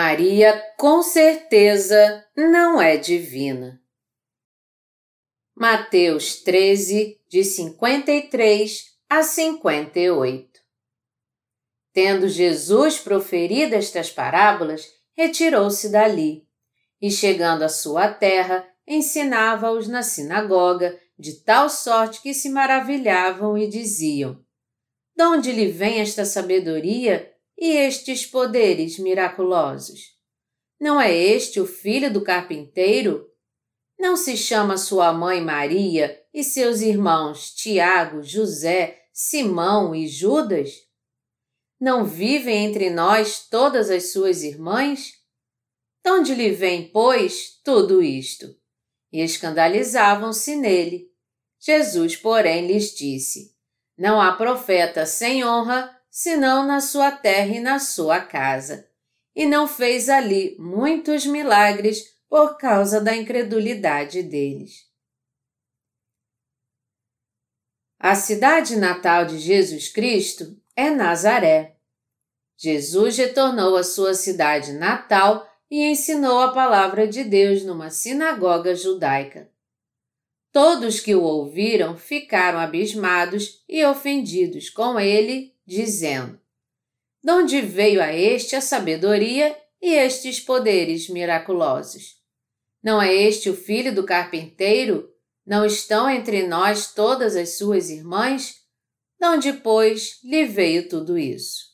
Maria, com certeza, não é divina. Mateus 13, de 53 a 58 Tendo Jesus proferido estas parábolas, retirou-se dali e, chegando à sua terra, ensinava-os na sinagoga, de tal sorte que se maravilhavam e diziam: De onde lhe vem esta sabedoria e estes poderes miraculosos? Não é este o filho do carpinteiro? Não se chama sua mãe Maria e seus irmãos Tiago, José, Simão e Judas? Não vivem entre nós todas as suas irmãs? De onde lhe vem, pois, tudo isto? E escandalizavam-se nele. Jesus, porém, lhes disse: Não há profeta sem honra senão na sua terra e na sua casa. E não fez ali muitos milagres por causa da incredulidade deles. A cidade natal de Jesus Cristo é Nazaré. Jesus retornou à sua cidade natal e ensinou a palavra de Deus numa sinagoga judaica. Todos que o ouviram ficaram abismados e ofendidos com ele dizendo: De onde veio a este a sabedoria e estes poderes miraculosos? Não é este o filho do carpinteiro? Não estão entre nós todas as suas irmãs? De onde, pois, lhe veio tudo isso?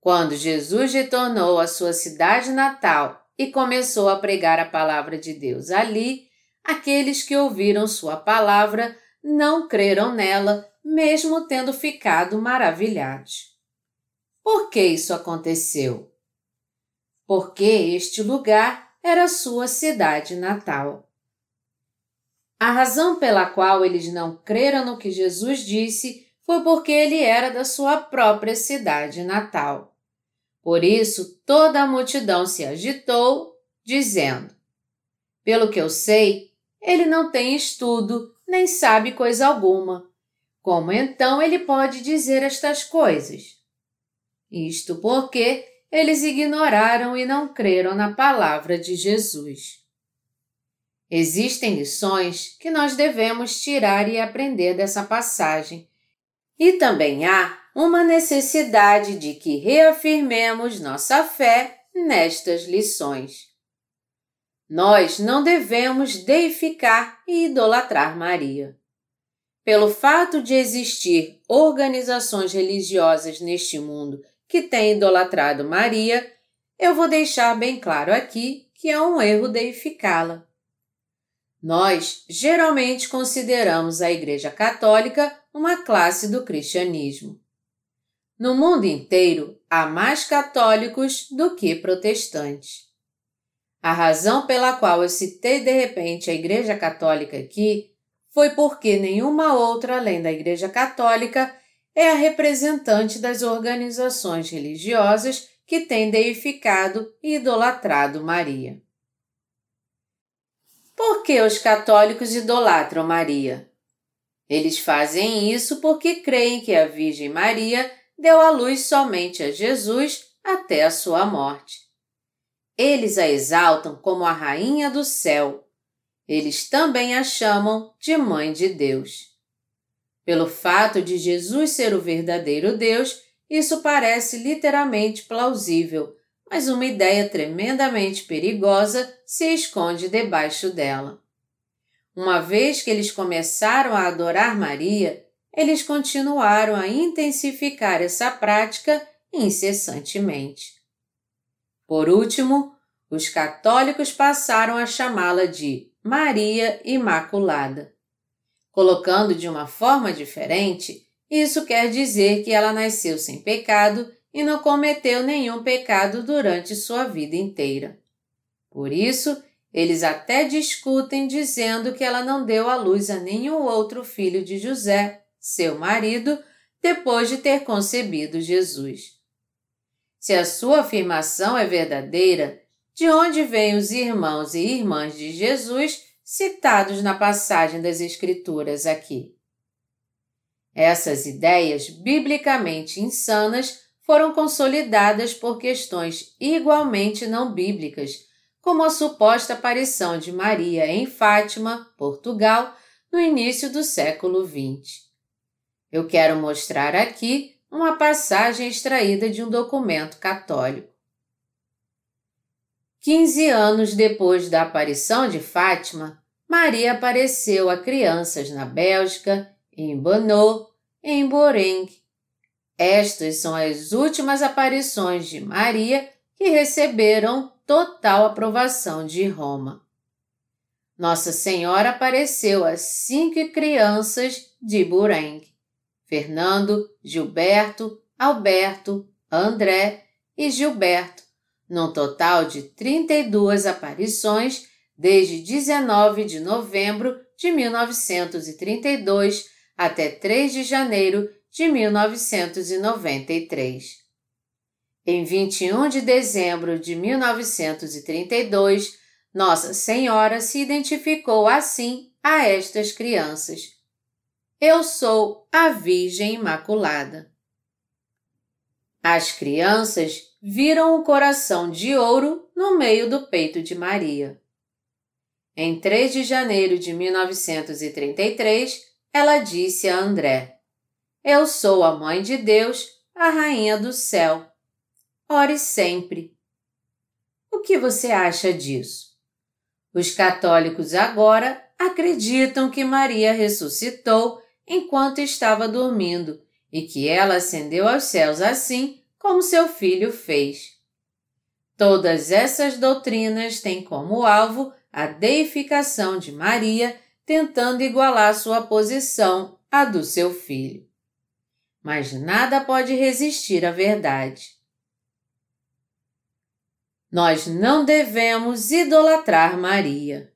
Quando Jesus retornou à sua cidade natal e começou a pregar a palavra de Deus ali, aqueles que ouviram sua palavra não creram nela mesmo tendo ficado maravilhados. Por que isso aconteceu? Porque este lugar era sua cidade natal. A razão pela qual eles não creram no que Jesus disse foi porque ele era da sua própria cidade natal. Por isso toda a multidão se agitou, dizendo: Pelo que eu sei, ele não tem estudo, nem sabe coisa alguma como então ele pode dizer estas coisas? Isto porque eles ignoraram e não creram na palavra de Jesus. Existem lições que nós devemos tirar e aprender dessa passagem, e também há uma necessidade de que reafirmemos nossa fé nestas lições. Nós não devemos deificar e idolatrar Maria. Pelo fato de existir organizações religiosas neste mundo que têm idolatrado Maria, eu vou deixar bem claro aqui que é um erro deificá-la. Nós geralmente consideramos a Igreja Católica uma classe do cristianismo. No mundo inteiro, há mais católicos do que protestantes. A razão pela qual eu citei de repente a Igreja Católica aqui foi porque nenhuma outra além da Igreja Católica é a representante das organizações religiosas que têm deificado e idolatrado Maria. Por que os católicos idolatram Maria? Eles fazem isso porque creem que a Virgem Maria deu à luz somente a Jesus até a sua morte. Eles a exaltam como a Rainha do céu, eles também a chamam de Mãe de Deus. Pelo fato de Jesus ser o verdadeiro Deus, isso parece literalmente plausível, mas uma ideia tremendamente perigosa se esconde debaixo dela. Uma vez que eles começaram a adorar Maria, eles continuaram a intensificar essa prática incessantemente. Por último, os católicos passaram a chamá-la de Maria Imaculada. Colocando de uma forma diferente, isso quer dizer que ela nasceu sem pecado e não cometeu nenhum pecado durante sua vida inteira. Por isso, eles até discutem dizendo que ela não deu à luz a nenhum outro filho de José, seu marido, depois de ter concebido Jesus. Se a sua afirmação é verdadeira, de onde vêm os irmãos e irmãs de Jesus citados na passagem das Escrituras aqui. Essas ideias biblicamente insanas foram consolidadas por questões igualmente não bíblicas, como a suposta aparição de Maria em Fátima, Portugal, no início do século XX. Eu quero mostrar aqui uma passagem extraída de um documento católico. Quinze anos depois da aparição de Fátima, Maria apareceu a crianças na Bélgica, em Bonneau, em Boreng. Estas são as últimas aparições de Maria que receberam total aprovação de Roma. Nossa Senhora apareceu a cinco crianças de Boreng. Fernando, Gilberto, Alberto, André e Gilberto, num total de 32 aparições desde 19 de novembro de 1932 até 3 de janeiro de 1993. Em 21 de dezembro de 1932, Nossa Senhora se identificou assim a estas crianças. Eu sou a Virgem Imaculada. As crianças viram o coração de ouro no meio do peito de Maria. Em 3 de janeiro de 1933, ela disse a André: Eu sou a Mãe de Deus, a Rainha do Céu. Ore sempre. O que você acha disso? Os católicos agora acreditam que Maria ressuscitou enquanto estava dormindo e que ela ascendeu aos céus assim como seu filho fez. Todas essas doutrinas têm como alvo a deificação de Maria, tentando igualar sua posição à do seu filho. Mas nada pode resistir à verdade. Nós não devemos idolatrar Maria.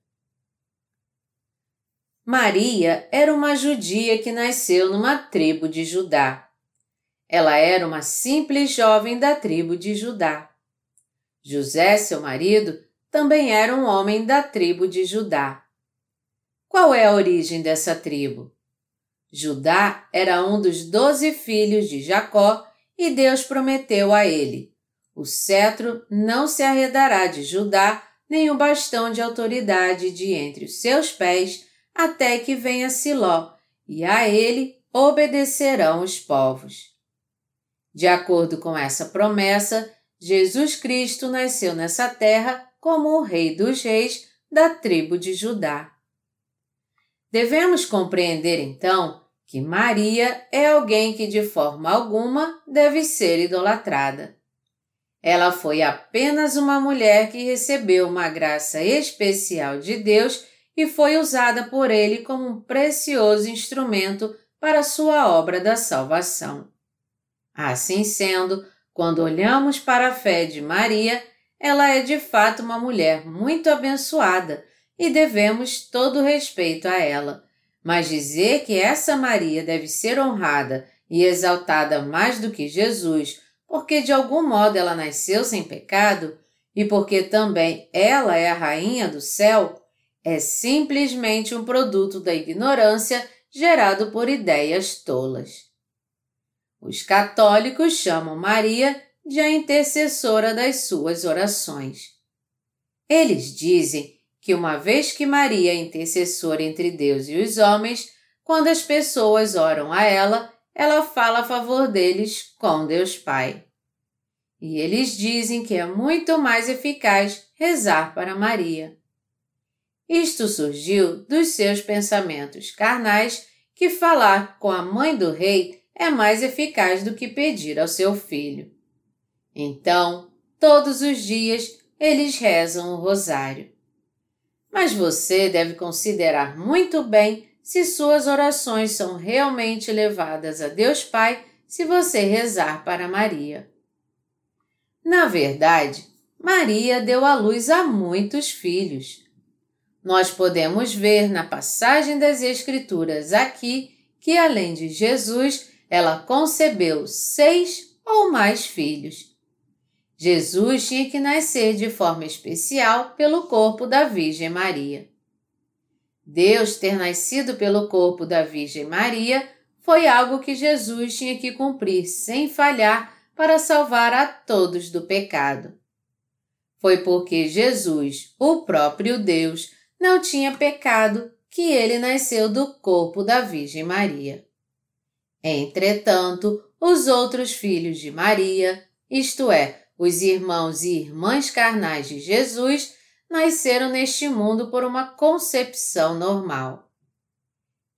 Maria era uma judia que nasceu numa tribo de Judá. Ela era uma simples jovem da tribo de Judá. José, seu marido, também era um homem da tribo de Judá. Qual é a origem dessa tribo? Judá era um dos doze filhos de Jacó e Deus prometeu a ele: O cetro não se arredará de Judá, nem o bastão de autoridade de entre os seus pés até que venha Siló, e a ele obedecerão os povos. De acordo com essa promessa, Jesus Cristo nasceu nessa terra como o Rei dos Reis da tribo de Judá. Devemos compreender então que Maria é alguém que de forma alguma deve ser idolatrada. Ela foi apenas uma mulher que recebeu uma graça especial de Deus e foi usada por ele como um precioso instrumento para sua obra da salvação. Assim sendo, quando olhamos para a fé de Maria, ela é de fato uma mulher muito abençoada e devemos todo respeito a ela. Mas dizer que essa Maria deve ser honrada e exaltada mais do que Jesus, porque de algum modo ela nasceu sem pecado e porque também ela é a rainha do céu, é simplesmente um produto da ignorância gerado por ideias tolas. Os católicos chamam Maria de a intercessora das suas orações. Eles dizem que uma vez que Maria é intercessora entre Deus e os homens, quando as pessoas oram a ela, ela fala a favor deles com Deus Pai. E eles dizem que é muito mais eficaz rezar para Maria. Isto surgiu dos seus pensamentos carnais que falar com a mãe do rei é mais eficaz do que pedir ao seu filho. Então, todos os dias, eles rezam o rosário. Mas você deve considerar muito bem se suas orações são realmente levadas a Deus Pai se você rezar para Maria. Na verdade, Maria deu à luz a muitos filhos. Nós podemos ver na passagem das Escrituras aqui que, além de Jesus, ela concebeu seis ou mais filhos. Jesus tinha que nascer de forma especial pelo corpo da Virgem Maria. Deus ter nascido pelo corpo da Virgem Maria foi algo que Jesus tinha que cumprir sem falhar para salvar a todos do pecado. Foi porque Jesus, o próprio Deus, não tinha pecado que ele nasceu do corpo da Virgem Maria. Entretanto, os outros filhos de Maria, isto é, os irmãos e irmãs carnais de Jesus, nasceram neste mundo por uma concepção normal.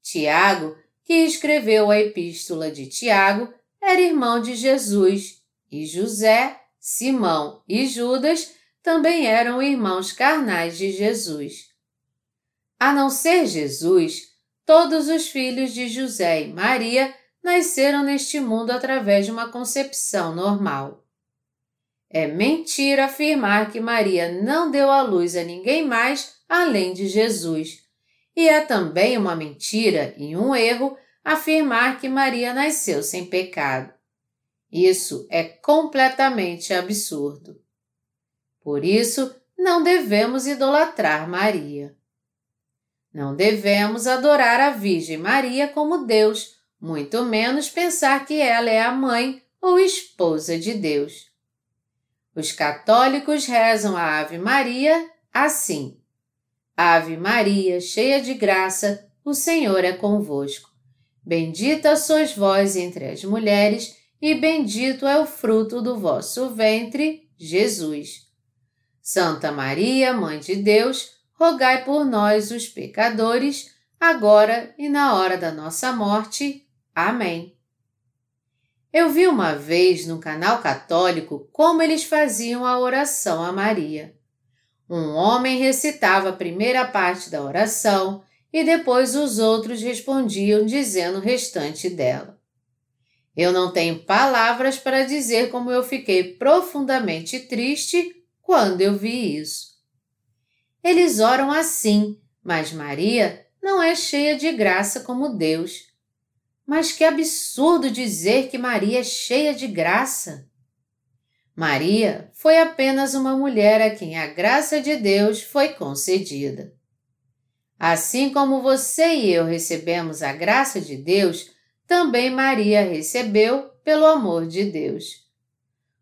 Tiago, que escreveu a Epístola de Tiago, era irmão de Jesus, e José, Simão e Judas também eram irmãos carnais de Jesus. A não ser Jesus, todos os filhos de José e Maria nasceram neste mundo através de uma concepção normal. É mentira afirmar que Maria não deu à luz a ninguém mais além de Jesus. E é também uma mentira e um erro afirmar que Maria nasceu sem pecado. Isso é completamente absurdo. Por isso, não devemos idolatrar Maria. Não devemos adorar a Virgem Maria como Deus, muito menos pensar que ela é a mãe ou esposa de Deus. Os católicos rezam a Ave Maria assim: Ave Maria, cheia de graça, o Senhor é convosco. Bendita sois vós entre as mulheres, e bendito é o fruto do vosso ventre, Jesus. Santa Maria, Mãe de Deus, rogai por nós, os pecadores, agora e na hora da nossa morte. Amém. Eu vi uma vez no canal católico como eles faziam a oração a Maria. Um homem recitava a primeira parte da oração e depois os outros respondiam dizendo o restante dela. Eu não tenho palavras para dizer como eu fiquei profundamente triste quando eu vi isso. Eles oram assim, mas Maria não é cheia de graça como Deus. Mas que absurdo dizer que Maria é cheia de graça! Maria foi apenas uma mulher a quem a graça de Deus foi concedida. Assim como você e eu recebemos a graça de Deus, também Maria recebeu pelo amor de Deus.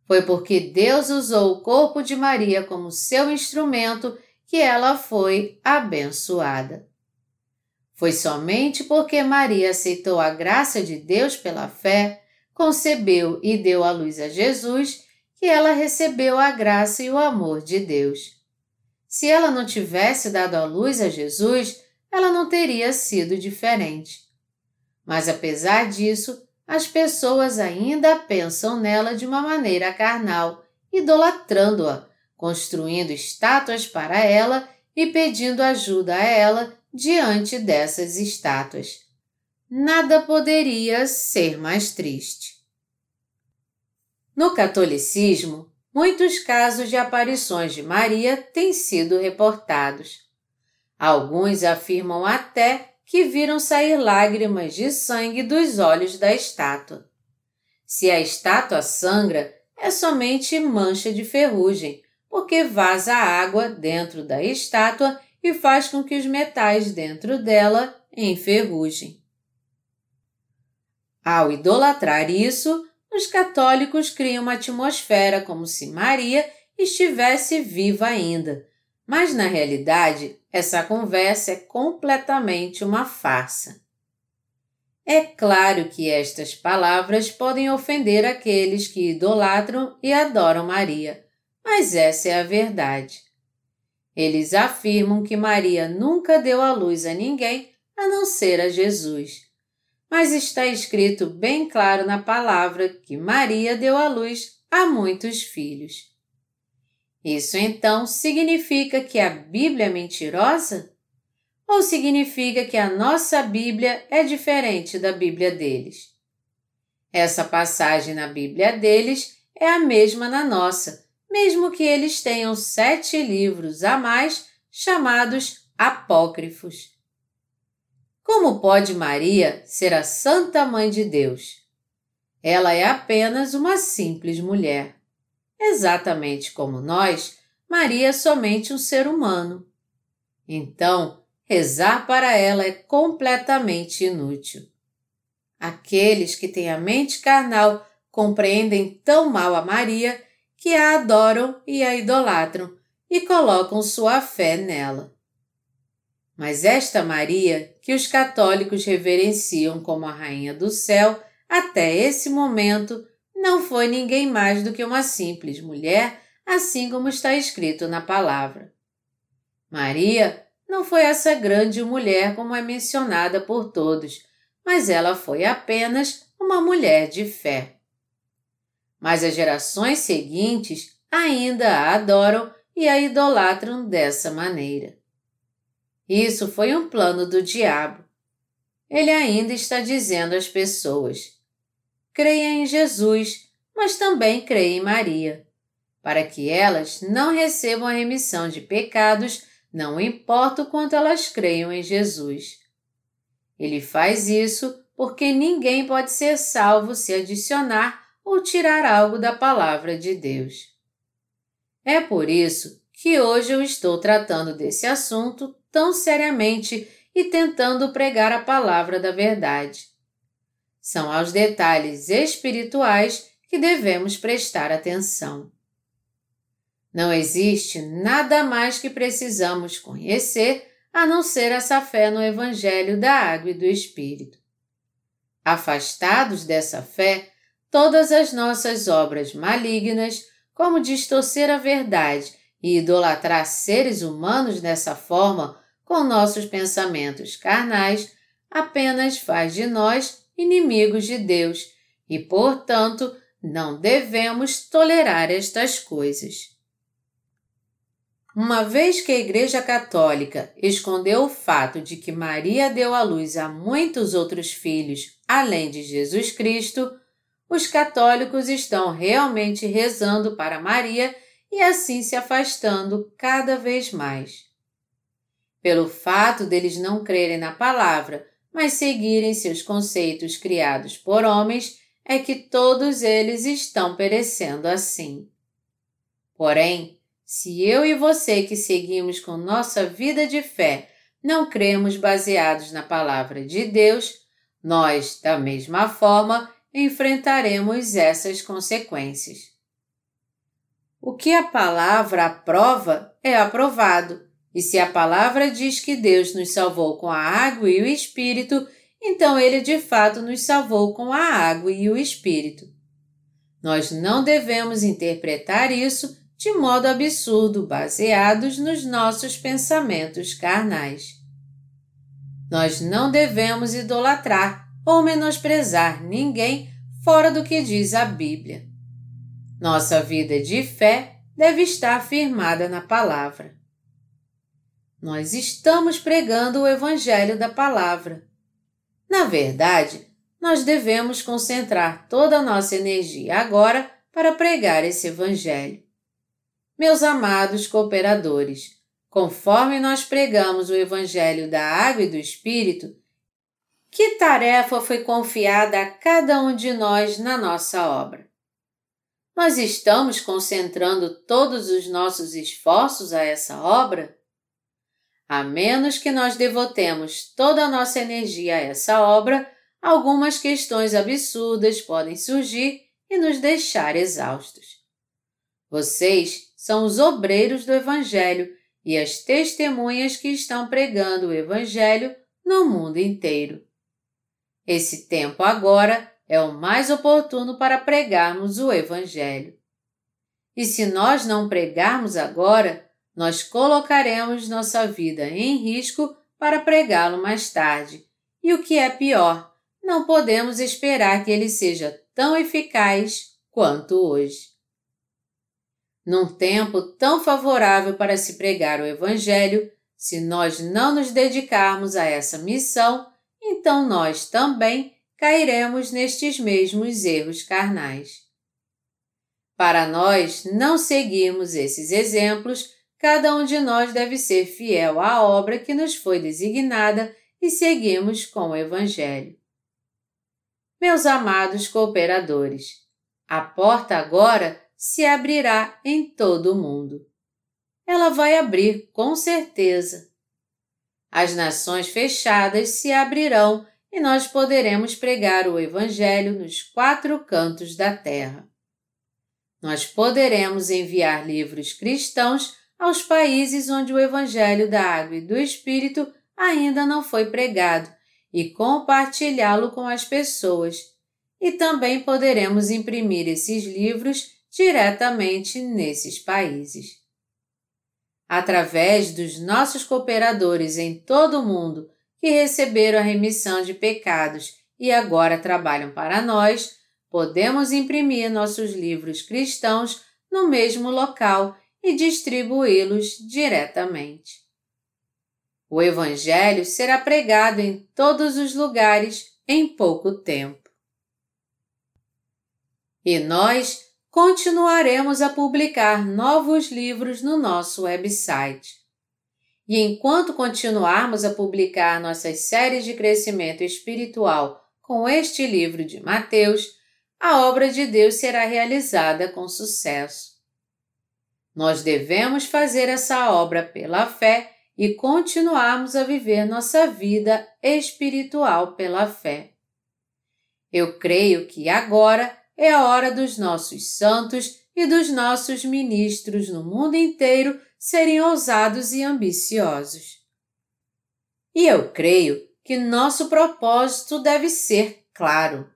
Foi porque Deus usou o corpo de Maria como seu instrumento que ela foi abençoada. Foi somente porque Maria aceitou a graça de Deus pela fé, concebeu e deu à luz a Jesus, que ela recebeu a graça e o amor de Deus. Se ela não tivesse dado à luz a Jesus, ela não teria sido diferente. Mas apesar disso, as pessoas ainda pensam nela de uma maneira carnal, idolatrando-a, construindo estátuas para ela e pedindo ajuda a ela diante dessas estátuas. Nada poderia ser mais triste. No catolicismo, muitos casos de aparições de Maria têm sido reportados. Alguns afirmam até que viram sair lágrimas de sangue dos olhos da estátua. Se a estátua sangra, é somente mancha de ferrugem, porque vaza água dentro da estátua e faz com que os metais dentro dela enferrujem. Ao idolatrar isso, os católicos criam uma atmosfera como se Maria estivesse viva ainda, mas na realidade essa conversa é completamente uma farsa. É claro que estas palavras podem ofender aqueles que idolatram e adoram Maria, mas essa é a verdade. Eles afirmam que Maria nunca deu à luz a ninguém a não ser a Jesus. Mas está escrito bem claro na palavra que Maria deu à luz a muitos filhos. Isso então significa que a Bíblia é mentirosa? Ou significa que a nossa Bíblia é diferente da Bíblia deles? Essa passagem na Bíblia deles é a mesma na nossa, mesmo que eles tenham sete livros a mais chamados apócrifos. Como pode Maria ser a Santa Mãe de Deus? Ela é apenas uma simples mulher. Exatamente como nós, Maria é somente um ser humano. Então, rezar para ela é completamente inútil. Aqueles que têm a mente carnal compreendem tão mal a Maria que a adoram e a idolatram e colocam sua fé nela. Mas esta Maria, que os católicos reverenciam como a Rainha do Céu, até esse momento, não foi ninguém mais do que uma simples mulher, assim como está escrito na palavra. Maria não foi essa grande mulher como é mencionada por todos, mas ela foi apenas uma mulher de fé. Mas as gerações seguintes ainda a adoram e a idolatram dessa maneira. Isso foi um plano do diabo. Ele ainda está dizendo às pessoas: creia em Jesus, mas também creia em Maria, para que elas não recebam a remissão de pecados, não importa o quanto elas creiam em Jesus. Ele faz isso porque ninguém pode ser salvo se adicionar ou tirar algo da palavra de Deus. É por isso que hoje eu estou tratando desse assunto tão seriamente e tentando pregar a palavra da verdade. São aos detalhes espirituais que devemos prestar atenção. Não existe nada mais que precisamos conhecer a não ser essa fé no Evangelho da Água e do Espírito. Afastados dessa fé, todas as nossas obras malignas, como distorcer a verdade e idolatrar seres humanos dessa forma, com nossos pensamentos carnais, apenas faz de nós inimigos de Deus e, portanto, não devemos tolerar estas coisas. Uma vez que a Igreja Católica escondeu o fato de que Maria deu à luz a muitos outros filhos além de Jesus Cristo, os católicos estão realmente rezando para Maria e assim se afastando cada vez mais. Pelo fato deles não crerem na palavra, mas seguirem seus conceitos criados por homens, é que todos eles estão perecendo assim. Porém, se eu e você que seguimos com nossa vida de fé não cremos baseados na palavra de Deus, nós, da mesma forma, enfrentaremos essas consequências. O que a palavra aprova é aprovado, e se a palavra diz que Deus nos salvou com a água e o Espírito, então ele de fato nos salvou com a água e o Espírito. Nós não devemos interpretar isso de modo absurdo, baseados nos nossos pensamentos carnais. Nós não devemos idolatrar ou menosprezar ninguém fora do que diz a Bíblia. Nossa vida de fé deve estar firmada na palavra. Nós estamos pregando o Evangelho da Palavra. Na verdade, nós devemos concentrar toda a nossa energia agora para pregar esse Evangelho. Meus amados cooperadores, conforme nós pregamos o Evangelho da Água e do Espírito, que tarefa foi confiada a cada um de nós na nossa obra? Nós estamos concentrando todos os nossos esforços a essa obra? A menos que nós devotemos toda a nossa energia a essa obra, algumas questões absurdas podem surgir e nos deixar exaustos. Vocês são os obreiros do Evangelho e as testemunhas que estão pregando o Evangelho no mundo inteiro. Esse tempo agora é o mais oportuno para pregarmos o Evangelho. E se nós não pregarmos agora, nós colocaremos nossa vida em risco para pregá-lo mais tarde. E o que é pior, não podemos esperar que ele seja tão eficaz quanto hoje. Num tempo tão favorável para se pregar o Evangelho, se nós não nos dedicarmos a essa missão, então nós também cairemos nestes mesmos erros carnais. Para nós não seguirmos esses exemplos, cada um de nós deve ser fiel à obra que nos foi designada e seguimos com o Evangelho. Meus amados cooperadores, a porta agora se abrirá em todo o mundo. Ela vai abrir com certeza. As nações fechadas se abrirão e nós poderemos pregar o Evangelho nos quatro cantos da terra. Nós poderemos enviar livros cristãos aos países onde o Evangelho da Água e do Espírito ainda não foi pregado e compartilhá-lo com as pessoas. E também poderemos imprimir esses livros diretamente nesses países. Através dos nossos cooperadores em todo o mundo que receberam a remissão de pecados e agora trabalham para nós, podemos imprimir nossos livros cristãos no mesmo local e distribuí-los diretamente. O Evangelho será pregado em todos os lugares em pouco tempo. E nós continuaremos a publicar novos livros no nosso website. E enquanto continuarmos a publicar nossas séries de crescimento espiritual com este livro de Mateus, a obra de Deus será realizada com sucesso. Nós devemos fazer essa obra pela fé e continuarmos a viver nossa vida espiritual pela fé. Eu creio que agora é a hora dos nossos santos e dos nossos ministros no mundo inteiro serem ousados e ambiciosos. E eu creio que nosso propósito deve ser claro.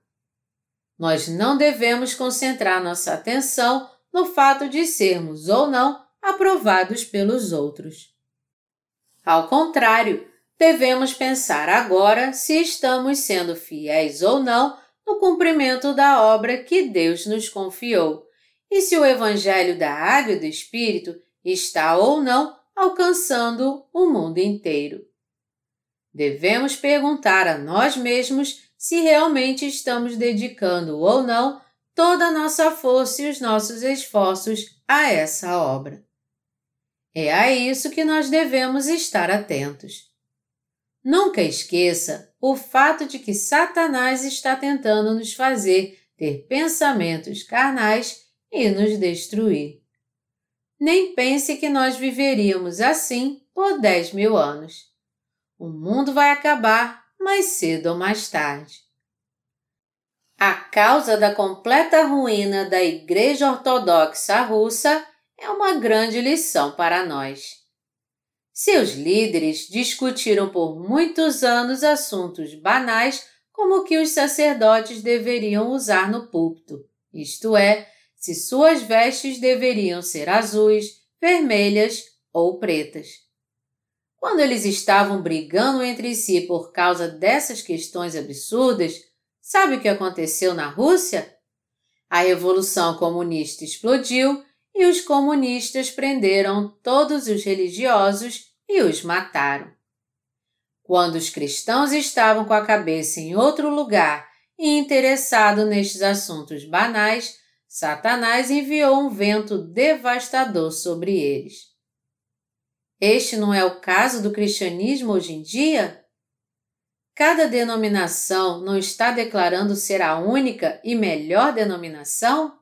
Nós não devemos concentrar nossa atenção no fato de sermos ou não aprovados pelos outros. Ao contrário, devemos pensar agora se estamos sendo fiéis ou não no cumprimento da obra que Deus nos confiou e se o Evangelho da Água e do Espírito está ou não alcançando o mundo inteiro. Devemos perguntar a nós mesmos se realmente estamos dedicando ou não toda a nossa força e os nossos esforços a essa obra. É a isso que nós devemos estar atentos. Nunca esqueça o fato de que Satanás está tentando nos fazer ter pensamentos carnais e nos destruir. Nem pense que nós viveríamos assim por dez mil anos. O mundo vai acabar mais cedo ou mais tarde. A causa da completa ruína da Igreja Ortodoxa Russa é uma grande lição para nós. Seus líderes discutiram por muitos anos assuntos banais como que os sacerdotes deveriam usar no púlpito, isto é, se suas vestes deveriam ser azuis, vermelhas ou pretas. Quando eles estavam brigando entre si por causa dessas questões absurdas, Sabe o que aconteceu na Rússia? A Revolução Comunista explodiu e os comunistas prenderam todos os religiosos e os mataram. Quando os cristãos estavam com a cabeça em outro lugar e interessados nestes assuntos banais, Satanás enviou um vento devastador sobre eles. Este não é o caso do cristianismo hoje em dia? Cada denominação não está declarando ser a única e melhor denominação?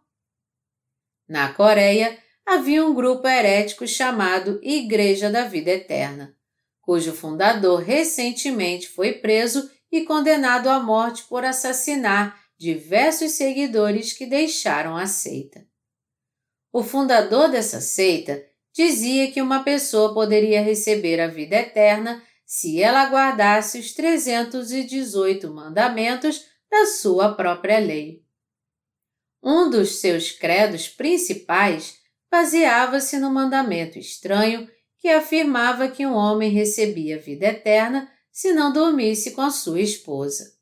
Na Coreia, havia um grupo herético chamado Igreja da Vida Eterna, cujo fundador recentemente foi preso e condenado à morte por assassinar diversos seguidores que deixaram a seita. O fundador dessa seita dizia que uma pessoa poderia receber a vida eterna se ela guardasse os 318 mandamentos da sua própria lei. Um dos seus credos principais baseava-se no mandamento estranho que afirmava que um homem recebia vida eterna se não dormisse com a sua esposa.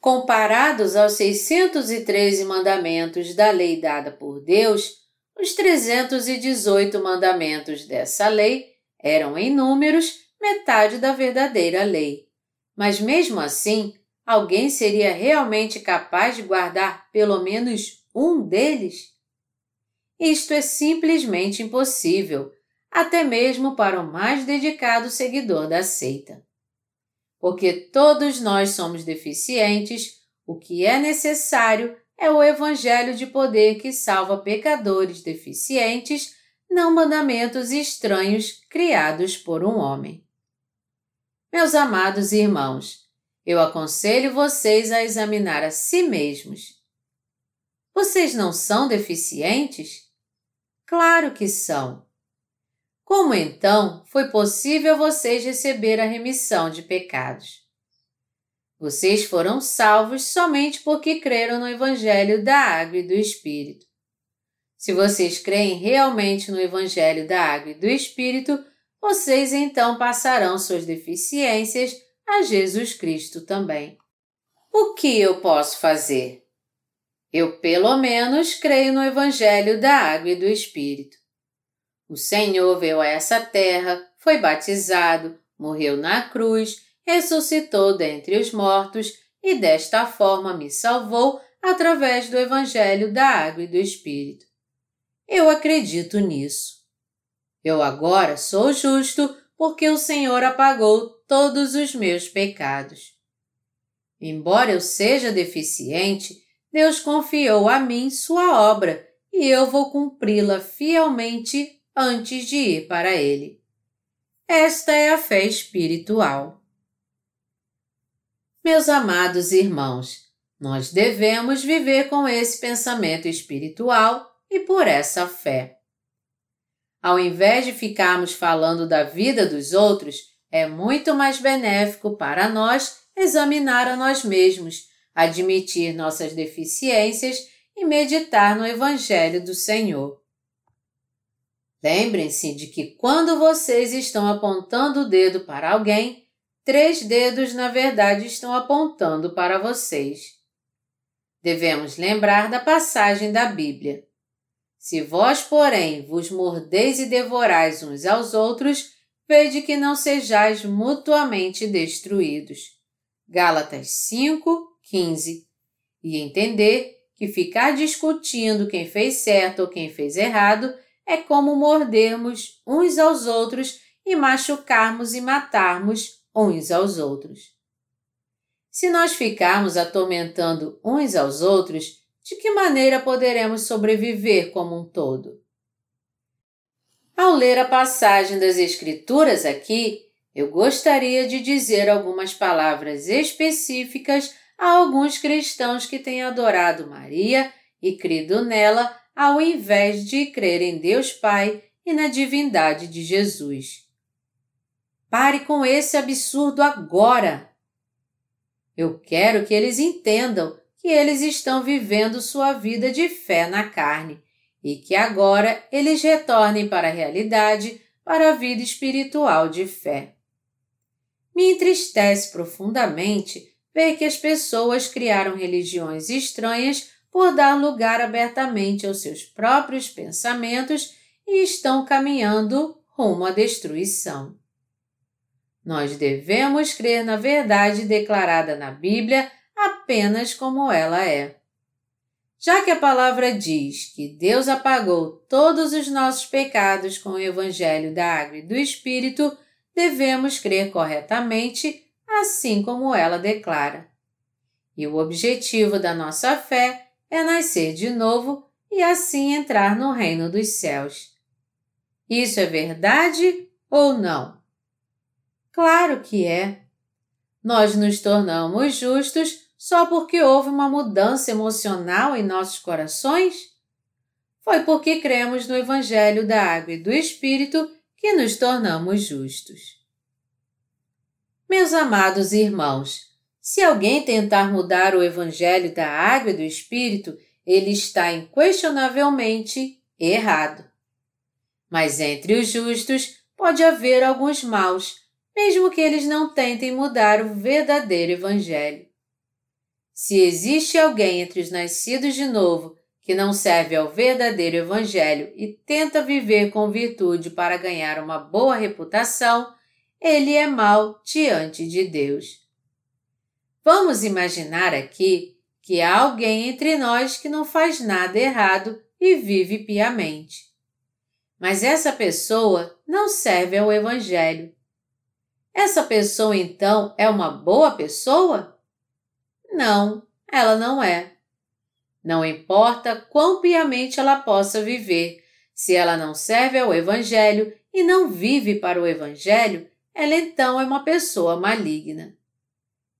Comparados aos 613 mandamentos da lei dada por Deus, os 318 mandamentos dessa lei eram em números metade da verdadeira lei. Mas mesmo assim, alguém seria realmente capaz de guardar pelo menos um deles? Isto é simplesmente impossível, até mesmo para o mais dedicado seguidor da seita. Porque todos nós somos deficientes, o que é necessário é o Evangelho de poder que salva pecadores deficientes não mandamentos estranhos criados por um homem. Meus amados irmãos, eu aconselho vocês a examinar a si mesmos. Vocês não são deficientes? Claro que são. Como então foi possível vocês receber a remissão de pecados? Vocês foram salvos somente porque creram no Evangelho da Água e do Espírito. Se vocês creem realmente no Evangelho da Água e do Espírito, vocês então passarão suas deficiências a Jesus Cristo também. O que eu posso fazer? Eu, pelo menos, creio no Evangelho da Água e do Espírito. O Senhor veio a essa terra, foi batizado, morreu na cruz, ressuscitou dentre os mortos e desta forma me salvou através do Evangelho da Água e do Espírito. Eu acredito nisso. Eu agora sou justo porque o Senhor apagou todos os meus pecados. Embora eu seja deficiente, Deus confiou a mim sua obra e eu vou cumpri-la fielmente antes de ir para Ele. Esta é a fé espiritual. Meus amados irmãos, nós devemos viver com esse pensamento espiritual e por essa fé. Ao invés de ficarmos falando da vida dos outros, é muito mais benéfico para nós examinar a nós mesmos, admitir nossas deficiências e meditar no Evangelho do Senhor. Lembrem-se de que quando vocês estão apontando o dedo para alguém, três dedos na verdade estão apontando para vocês. Devemos lembrar da passagem da Bíblia. Se vós, porém, vos mordeis e devorais uns aos outros, vede que não sejais mutuamente destruídos. Gálatas 5, 15. E entender que ficar discutindo quem fez certo ou quem fez errado é como mordermos uns aos outros e machucarmos e matarmos uns aos outros. Se nós ficarmos atormentando uns aos outros, de que maneira poderemos sobreviver como um todo? Ao ler a passagem das Escrituras aqui, eu gostaria de dizer algumas palavras específicas a alguns cristãos que têm adorado Maria e crido nela ao invés de crer em Deus Pai e na divindade de Jesus. Pare com esse absurdo agora! Eu quero que eles entendam que eles estão vivendo sua vida de fé na carne e que agora eles retornem para a realidade, para a vida espiritual de fé. Me entristece profundamente ver que as pessoas criaram religiões estranhas por dar lugar abertamente aos seus próprios pensamentos e estão caminhando rumo à destruição. Nós devemos crer na verdade declarada na Bíblia apenas como ela é. Já que a palavra diz que Deus apagou todos os nossos pecados com o Evangelho da Água e do Espírito, devemos crer corretamente, assim como ela declara. E o objetivo da nossa fé é nascer de novo e assim entrar no reino dos céus. Isso é verdade ou não? Claro que é. Nós nos tornamos justos só porque houve uma mudança emocional em nossos corações? Foi porque cremos no Evangelho da Água e do Espírito que nos tornamos justos. Meus amados irmãos, se alguém tentar mudar o Evangelho da Água e do Espírito, ele está inquestionavelmente errado. Mas entre os justos pode haver alguns maus, mesmo que eles não tentem mudar o verdadeiro Evangelho. Se existe alguém entre os nascidos de novo que não serve ao verdadeiro Evangelho e tenta viver com virtude para ganhar uma boa reputação, ele é mau diante de Deus. Vamos imaginar aqui que há alguém entre nós que não faz nada errado e vive piamente. Mas essa pessoa não serve ao Evangelho. Essa pessoa então é uma boa pessoa? Não, ela não é. Não importa quão piamente ela possa viver, se ela não serve ao Evangelho e não vive para o Evangelho, ela então é uma pessoa maligna.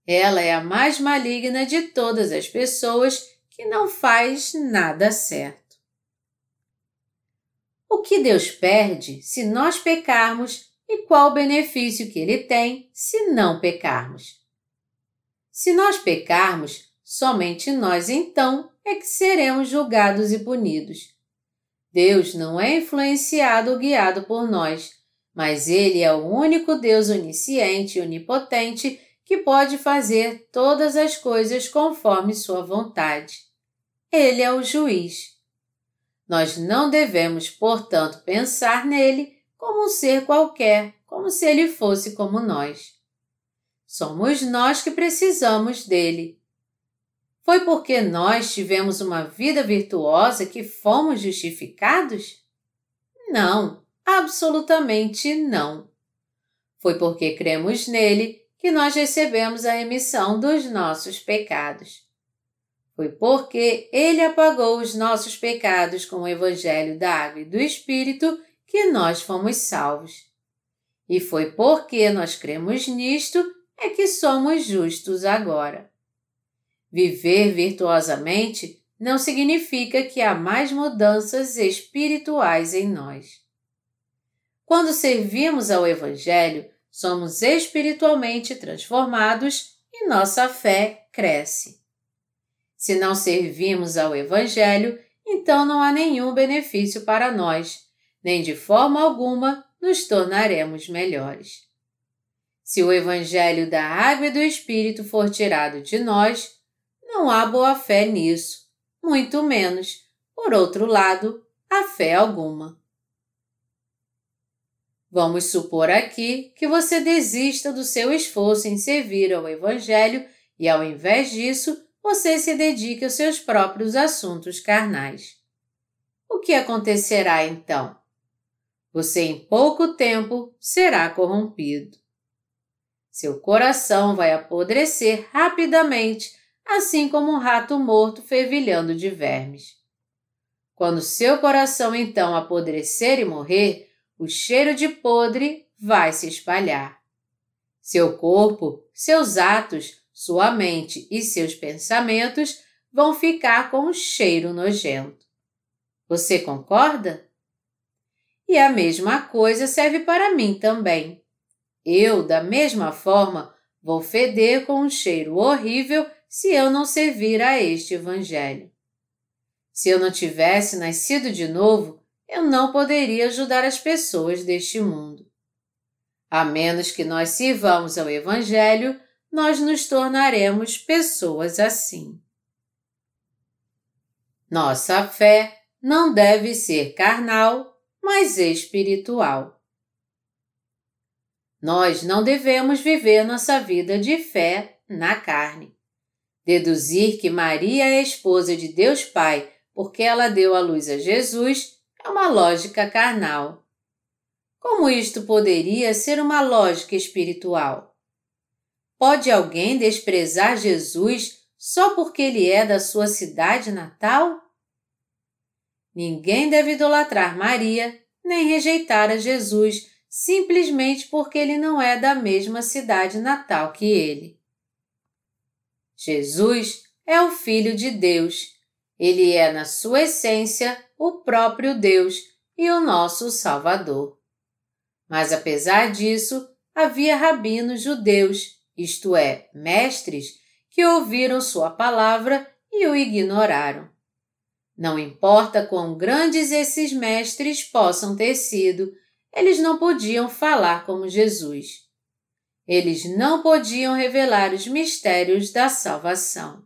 Ela é a mais maligna de todas as pessoas que não faz nada certo. O que Deus perde se nós pecarmos e qual benefício que Ele tem se não pecarmos? Se nós pecarmos, somente nós então é que seremos julgados e punidos. Deus não é influenciado ou guiado por nós, mas Ele é o único Deus onisciente e onipotente que pode fazer todas as coisas conforme Sua vontade. Ele é o juiz. Nós não devemos, portanto, pensar nele como um ser qualquer, como se ele fosse como nós. Somos nós que precisamos dele. Foi porque nós tivemos uma vida virtuosa que fomos justificados? Não, absolutamente não. Foi porque cremos nele que nós recebemos a remissão dos nossos pecados. Foi porque ele apagou os nossos pecados com o Evangelho da Água e do Espírito que nós fomos salvos. E foi porque nós cremos nisto é que somos justos agora. Viver virtuosamente não significa que há mais mudanças espirituais em nós. Quando servimos ao Evangelho, somos espiritualmente transformados e nossa fé cresce. Se não servimos ao Evangelho, então não há nenhum benefício para nós, nem de forma alguma nos tornaremos melhores. Se o Evangelho da Água e do Espírito for tirado de nós, não há boa fé nisso, muito menos, por outro lado, há fé alguma. Vamos supor aqui que você desista do seu esforço em servir ao Evangelho e, ao invés disso, você se dedique aos seus próprios assuntos carnais. O que acontecerá então? Você em pouco tempo será corrompido. Seu coração vai apodrecer rapidamente, assim como um rato morto fervilhando de vermes. Quando seu coração então apodrecer e morrer, o cheiro de podre vai se espalhar. Seu corpo, seus atos, sua mente e seus pensamentos vão ficar com um cheiro nojento. Você concorda? E a mesma coisa serve para mim também. Eu, da mesma forma, vou feder com um cheiro horrível se eu não servir a este Evangelho. Se eu não tivesse nascido de novo, eu não poderia ajudar as pessoas deste mundo. A menos que nós sirvamos ao Evangelho, nós nos tornaremos pessoas assim. Nossa fé não deve ser carnal, mas espiritual. Nós não devemos viver nossa vida de fé na carne. Deduzir que Maria é esposa de Deus Pai porque ela deu à luz a Jesus é uma lógica carnal. Como isto poderia ser uma lógica espiritual? Pode alguém desprezar Jesus só porque ele é da sua cidade natal? Ninguém deve idolatrar Maria nem rejeitar a Jesus simplesmente porque ele não é da mesma cidade natal que ele. Jesus é o Filho de Deus. Ele é, na sua essência, o próprio Deus e o nosso Salvador. Mas, apesar disso, havia rabinos judeus, isto é, mestres, que ouviram sua palavra e o ignoraram. Não importa quão grandes esses mestres possam ter sido, eles não podiam falar como Jesus. Eles não podiam revelar os mistérios da salvação.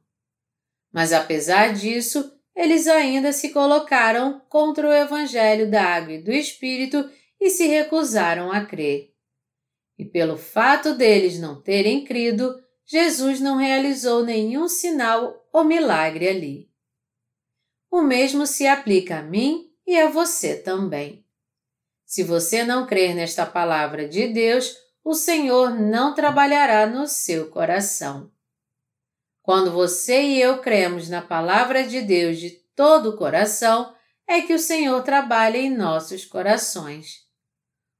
Mas apesar disso, eles ainda se colocaram contra o Evangelho da Água e do Espírito e se recusaram a crer. E pelo fato deles não terem crido, Jesus não realizou nenhum sinal ou milagre ali. O mesmo se aplica a mim e a você também. Se você não crer nesta palavra de Deus, o Senhor não trabalhará no seu coração. Quando você e eu cremos na palavra de Deus de todo o coração, é que o Senhor trabalha em nossos corações.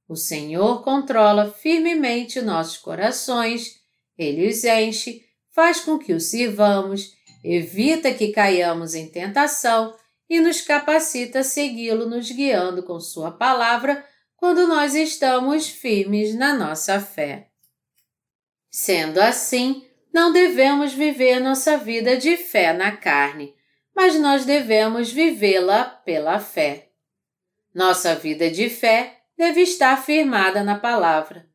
O Senhor controla firmemente nossos corações, ele os enche, faz com que o sirvamos, evita que caiamos em tentação e nos capacita a segui-lo, nos guiando com Sua palavra quando nós estamos firmes na nossa fé. Sendo assim, não devemos viver nossa vida de fé na carne, mas nós devemos vivê-la pela fé. Nossa vida de fé deve estar firmada na palavra.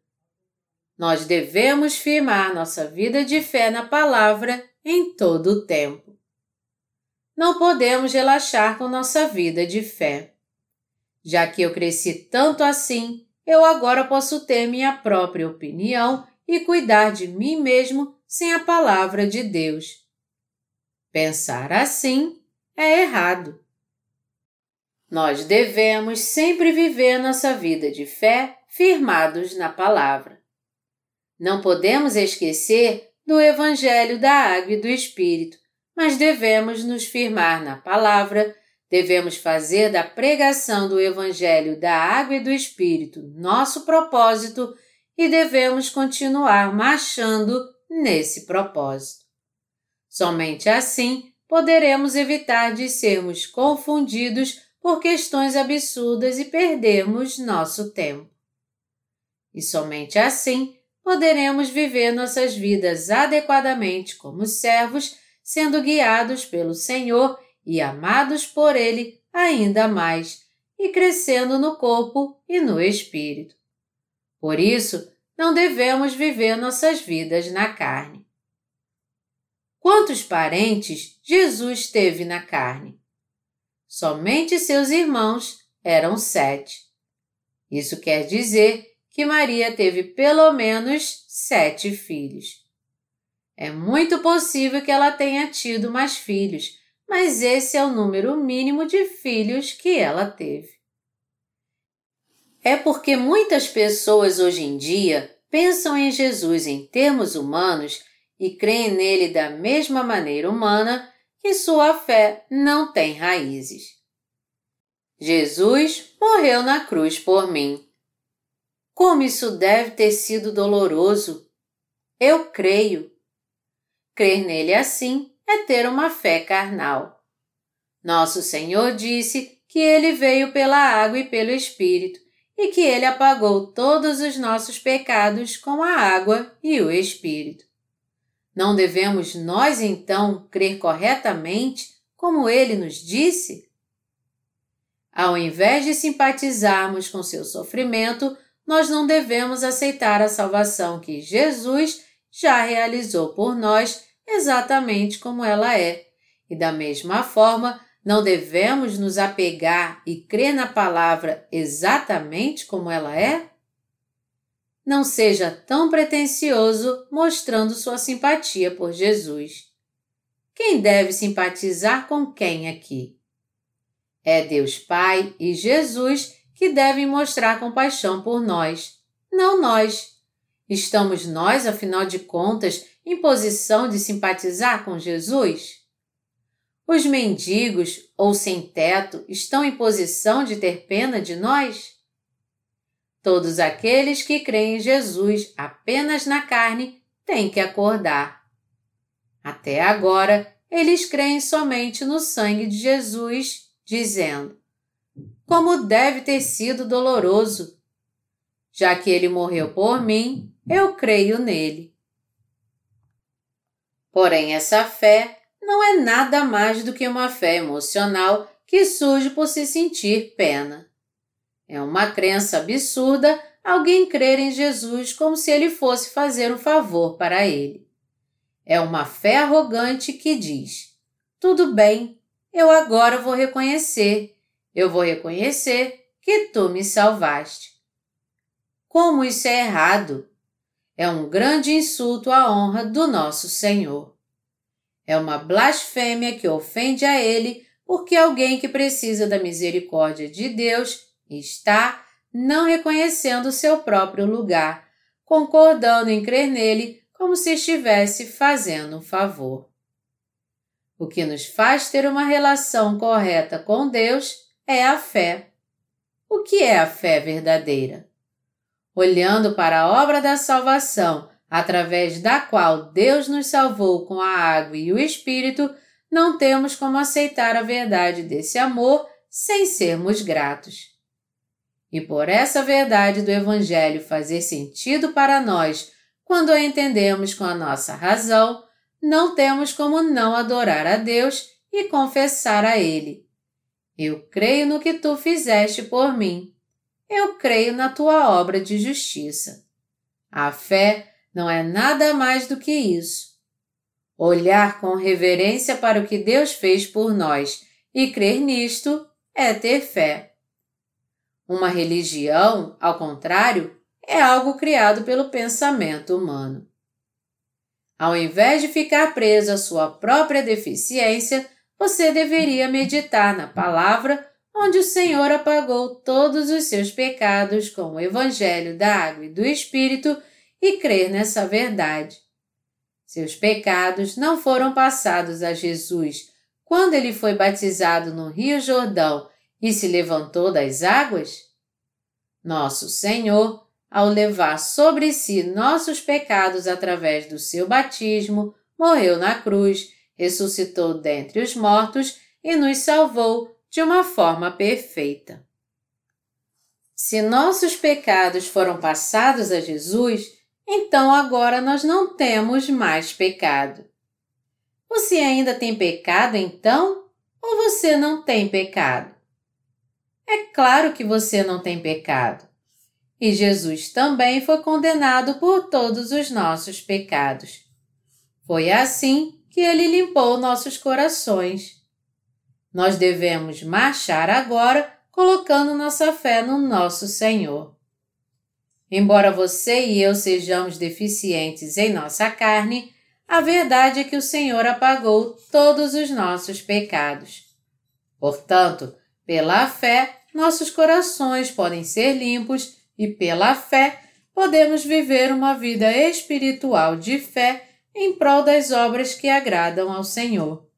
Nós devemos firmar nossa vida de fé na palavra em todo o tempo. Não podemos relaxar com nossa vida de fé. Já que eu cresci tanto assim, eu agora posso ter minha própria opinião e cuidar de mim mesmo sem a palavra de Deus. Pensar assim é errado. Nós devemos sempre viver nossa vida de fé firmados na palavra. Não podemos esquecer do Evangelho da Água e do Espírito, mas devemos nos firmar na palavra, devemos fazer da pregação do Evangelho da Água e do Espírito nosso propósito e devemos continuar marchando nesse propósito. Somente assim poderemos evitar de sermos confundidos por questões absurdas e perdermos nosso tempo. E somente assim poderemos viver nossas vidas adequadamente como servos, sendo guiados pelo Senhor e amados por Ele ainda mais, e crescendo no corpo e no espírito. Por isso, não devemos viver nossas vidas na carne. Quantos parentes Jesus teve na carne? Somente seus irmãos eram sete. Isso quer dizer que Maria teve pelo menos sete filhos. É muito possível que ela tenha tido mais filhos, mas esse é o número mínimo de filhos que ela teve. É porque muitas pessoas hoje em dia pensam em Jesus em termos humanos e creem nele da mesma maneira humana que sua fé não tem raízes. Jesus morreu na cruz por mim. Como isso deve ter sido doloroso! Eu creio. Crer nele assim é ter uma fé carnal. Nosso Senhor disse que ele veio pela água e pelo Espírito e que ele apagou todos os nossos pecados com a água e o Espírito. Não devemos nós então crer corretamente como ele nos disse? Ao invés de simpatizarmos com seu sofrimento, nós não devemos aceitar a salvação que Jesus já realizou por nós exatamente como ela é. E da mesma forma, não devemos nos apegar e crer na palavra exatamente como ela é? Não seja tão pretensioso mostrando sua simpatia por Jesus. Quem deve simpatizar com quem aqui? É Deus Pai e Jesus que devem mostrar compaixão por nós, não nós. Estamos nós, afinal de contas, em posição de simpatizar com Jesus? Os mendigos ou sem teto estão em posição de ter pena de nós? Todos aqueles que creem em Jesus apenas na carne têm que acordar. Até agora, eles creem somente no sangue de Jesus, dizendo: como deve ter sido doloroso. Já que ele morreu por mim, eu creio nele. Porém, essa fé não é nada mais do que uma fé emocional que surge por se sentir pena. É uma crença absurda alguém crer em Jesus como se ele fosse fazer um favor para ele. É uma fé arrogante que diz: tudo bem, eu agora vou reconhecer eu vou reconhecer que tu me salvaste. Como isso é errado! É um grande insulto à honra do nosso Senhor. É uma blasfêmia que ofende a Ele porque alguém que precisa da misericórdia de Deus está não reconhecendo o seu próprio lugar, concordando em crer nele como se estivesse fazendo um favor. O que nos faz ter uma relação correta com Deus é a fé. O que é a fé verdadeira? Olhando para a obra da salvação através da qual Deus nos salvou com a água e o Espírito, não temos como aceitar a verdade desse amor sem sermos gratos. E por essa verdade do Evangelho fazer sentido para nós quando a entendemos com a nossa razão, não temos como não adorar a Deus e confessar a Ele. Eu creio no que tu fizeste por mim. Eu creio na tua obra de justiça. A fé não é nada mais do que isso. Olhar com reverência para o que Deus fez por nós e crer nisto é ter fé. Uma religião, ao contrário, é algo criado pelo pensamento humano. Ao invés de ficar preso à sua própria deficiência, você deveria meditar na palavra onde o Senhor apagou todos os seus pecados com o Evangelho da Água e do Espírito e crer nessa verdade. Seus pecados não foram passados a Jesus quando ele foi batizado no Rio Jordão e se levantou das águas? Nosso Senhor, ao levar sobre si nossos pecados através do seu batismo, morreu na cruz, ressuscitou dentre os mortos e nos salvou de uma forma perfeita. Se nossos pecados foram passados a Jesus, então agora nós não temos mais pecado. Você ainda tem pecado então? Ou você não tem pecado? É claro que você não tem pecado. E Jesus também foi condenado por todos os nossos pecados. Foi assim que ele limpou nossos corações. Nós devemos marchar agora colocando nossa fé no nosso Senhor. Embora você e eu sejamos deficientes em nossa carne, a verdade é que o Senhor apagou todos os nossos pecados. Portanto, pela fé, nossos corações podem ser limpos e, pela fé, podemos viver uma vida espiritual de fé em prol das obras que agradam ao Senhor.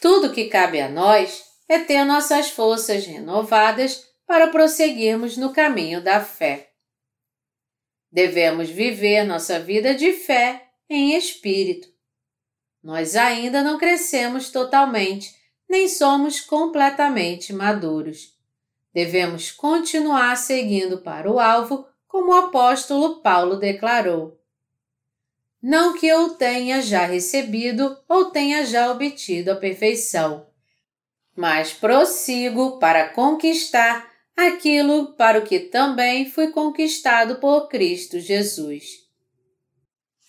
Tudo que cabe a nós é ter nossas forças renovadas para prosseguirmos no caminho da fé. Devemos viver nossa vida de fé em espírito. Nós ainda não crescemos totalmente, nem somos completamente maduros. Devemos continuar seguindo para o alvo, como o apóstolo Paulo declarou. Não que eu tenha já recebido ou tenha já obtido a perfeição, mas prossigo para conquistar aquilo para o que também fui conquistado por Cristo Jesus.